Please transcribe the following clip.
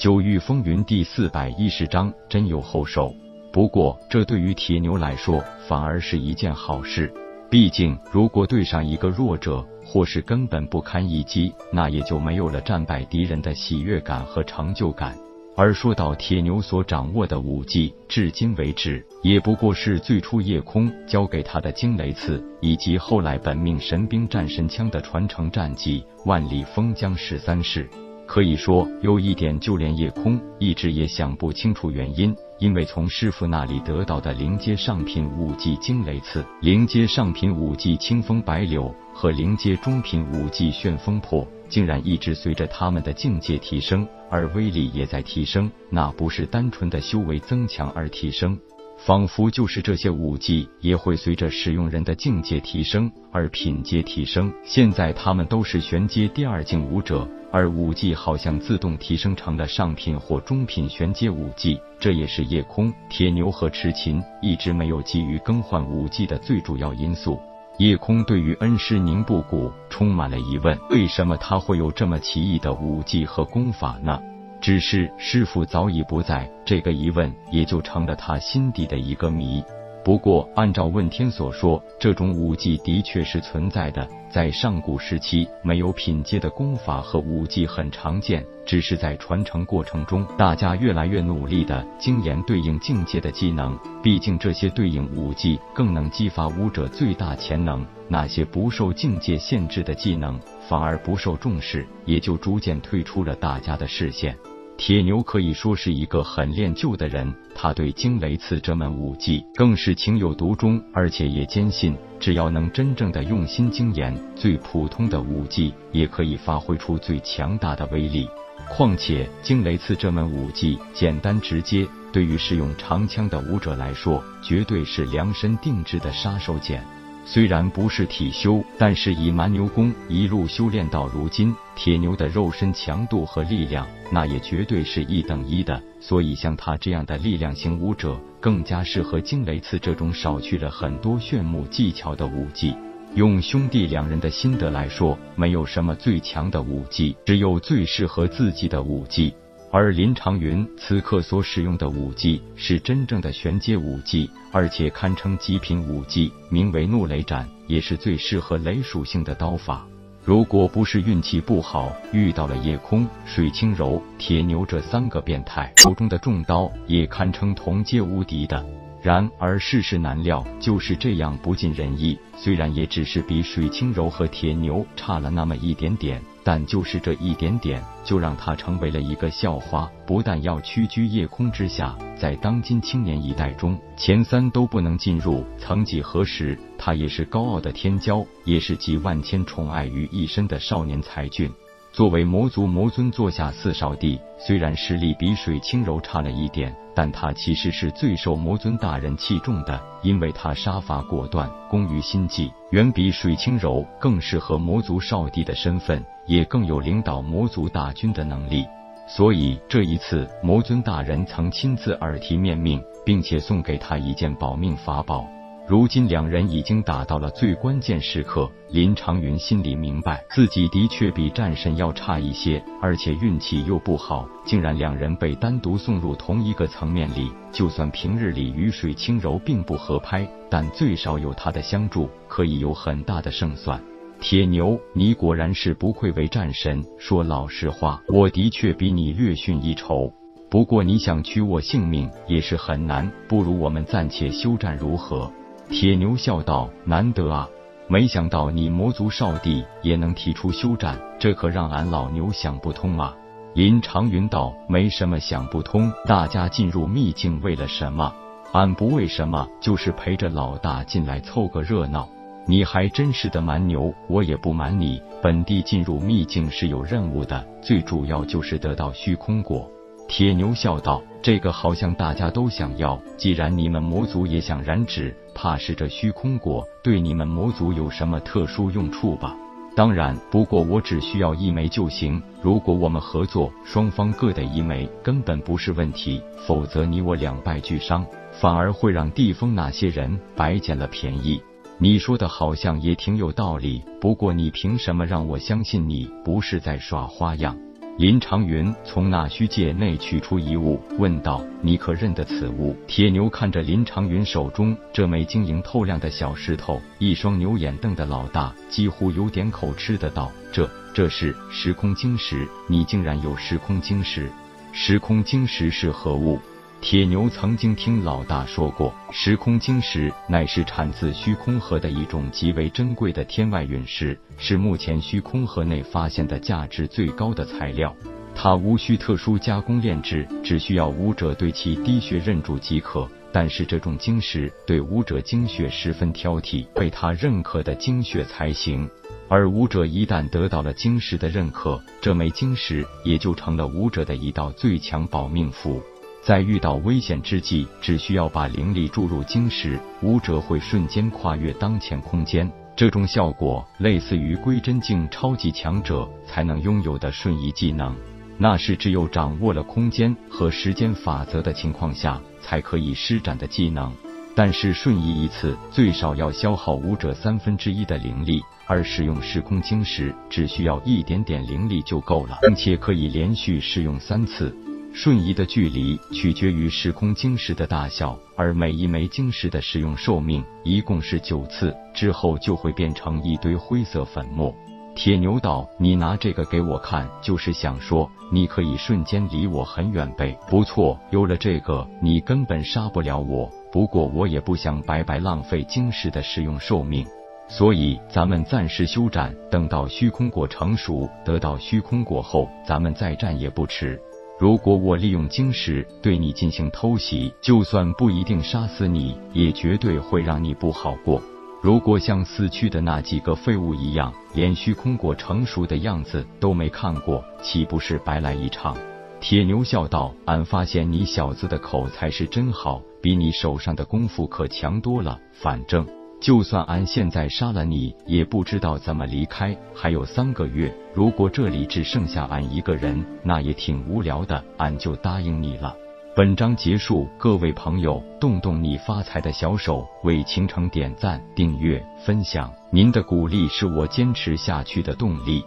九域风云第四百一十章，真有后手。不过，这对于铁牛来说，反而是一件好事。毕竟，如果对上一个弱者，或是根本不堪一击，那也就没有了战败敌人的喜悦感和成就感。而说到铁牛所掌握的武技，至今为止也不过是最初夜空教给他的惊雷刺，以及后来本命神兵战神枪的传承战绩万里封疆十三式。可以说，有一点就连夜空一直也想不清楚原因。因为从师傅那里得到的灵阶上品武技惊雷刺、灵阶上品武技清风白柳和灵阶中品武技旋风破，竟然一直随着他们的境界提升，而威力也在提升。那不是单纯的修为增强而提升，仿佛就是这些武技也会随着使用人的境界提升而品阶提升。现在他们都是玄阶第二境武者。而武技好像自动提升成了上品或中品玄阶武技，这也是夜空、铁牛和痴琴一直没有急于更换武技的最主要因素。夜空对于恩师宁布谷充满了疑问：为什么他会有这么奇异的武技和功法呢？只是师傅早已不在，这个疑问也就成了他心底的一个谜。不过，按照问天所说，这种武技的确是存在的。在上古时期，没有品阶的功法和武技很常见，只是在传承过程中，大家越来越努力的精研对应境界的技能。毕竟，这些对应武技更能激发武者最大潜能。那些不受境界限制的技能，反而不受重视，也就逐渐退出了大家的视线。铁牛可以说是一个很练就的人，他对惊雷刺这门武技更是情有独钟，而且也坚信，只要能真正的用心精研，最普通的武技也可以发挥出最强大的威力。况且惊雷刺这门武技简单直接，对于使用长枪的武者来说，绝对是量身定制的杀手锏。虽然不是体修，但是以蛮牛功一路修炼到如今，铁牛的肉身强度和力量，那也绝对是一等一的。所以像他这样的力量型武者，更加适合惊雷刺这种少去了很多炫目技巧的武技。用兄弟两人的心得来说，没有什么最强的武技，只有最适合自己的武技。而林长云此刻所使用的武技是真正的玄阶武技，而且堪称极品武技，名为怒雷斩，也是最适合雷属性的刀法。如果不是运气不好遇到了夜空、水清柔、铁牛这三个变态，手中的重刀也堪称同阶无敌的。然而世事难料，就是这样不尽人意。虽然也只是比水清柔和铁牛差了那么一点点。但就是这一点点，就让他成为了一个校花。不但要屈居夜空之下，在当今青年一代中，前三都不能进入。曾几何时，他也是高傲的天骄，也是集万千宠爱于一身的少年才俊。作为魔族魔尊座下四少帝，虽然实力比水清柔差了一点，但他其实是最受魔尊大人器重的，因为他杀伐果断，工于心计，远比水清柔更适合魔族少帝的身份，也更有领导魔族大军的能力。所以这一次，魔尊大人曾亲自耳提面命，并且送给他一件保命法宝。如今两人已经打到了最关键时刻，林长云心里明白，自己的确比战神要差一些，而且运气又不好，竟然两人被单独送入同一个层面里。就算平日里雨水轻柔并不合拍，但最少有他的相助，可以有很大的胜算。铁牛，你果然是不愧为战神。说老实话，我的确比你略逊一筹。不过你想取我性命也是很难，不如我们暂且休战，如何？铁牛笑道：“难得啊，没想到你魔族少帝也能提出休战，这可让俺老牛想不通啊。”林长云道：“没什么想不通，大家进入秘境为了什么？俺不为什么，就是陪着老大进来凑个热闹。你还真是的蛮牛，我也不瞒你，本地进入秘境是有任务的，最主要就是得到虚空果。”铁牛笑道：“这个好像大家都想要，既然你们魔族也想染指。”怕是这虚空果对你们魔族有什么特殊用处吧？当然，不过我只需要一枚就行。如果我们合作，双方各得一枚，根本不是问题。否则你我两败俱伤，反而会让地风那些人白捡了便宜。你说的好像也挺有道理，不过你凭什么让我相信你不是在耍花样？林长云从那虚界内取出一物，问道：“你可认得此物？”铁牛看着林长云手中这枚晶莹透亮的小石头，一双牛眼瞪得老大，几乎有点口吃的道：“这这是时空晶石，你竟然有时空晶石？时空晶石是何物？”铁牛曾经听老大说过，时空晶石乃是产自虚空河的一种极为珍贵的天外陨石，是目前虚空河内发现的价值最高的材料。它无需特殊加工炼制，只需要武者对其滴血认主即可。但是这种晶石对武者精血十分挑剔，被他认可的精血才行。而武者一旦得到了晶石的认可，这枚晶石也就成了武者的一道最强保命符。在遇到危险之际，只需要把灵力注入晶石，武者会瞬间跨越当前空间。这种效果类似于归真境超级强者才能拥有的瞬移技能，那是只有掌握了空间和时间法则的情况下才可以施展的技能。但是瞬移一次最少要消耗武者三分之一的灵力，而使用时空晶石只需要一点点灵力就够了，并且可以连续使用三次。瞬移的距离取决于时空晶石的大小，而每一枚晶石的使用寿命一共是九次，之后就会变成一堆灰色粉末。铁牛道：“你拿这个给我看，就是想说你可以瞬间离我很远呗？不错，有了这个，你根本杀不了我。不过我也不想白白浪费晶石的使用寿命，所以咱们暂时休战，等到虚空果成熟，得到虚空果后，咱们再战也不迟。”如果我利用晶石对你进行偷袭，就算不一定杀死你，也绝对会让你不好过。如果像死去的那几个废物一样，连虚空果成熟的样子都没看过，岂不是白来一场？铁牛笑道：“俺发现你小子的口才是真好，比你手上的功夫可强多了。反正……”就算俺现在杀了你，也不知道怎么离开。还有三个月，如果这里只剩下俺一个人，那也挺无聊的。俺就答应你了。本章结束，各位朋友，动动你发财的小手，为倾城点赞、订阅、分享，您的鼓励是我坚持下去的动力。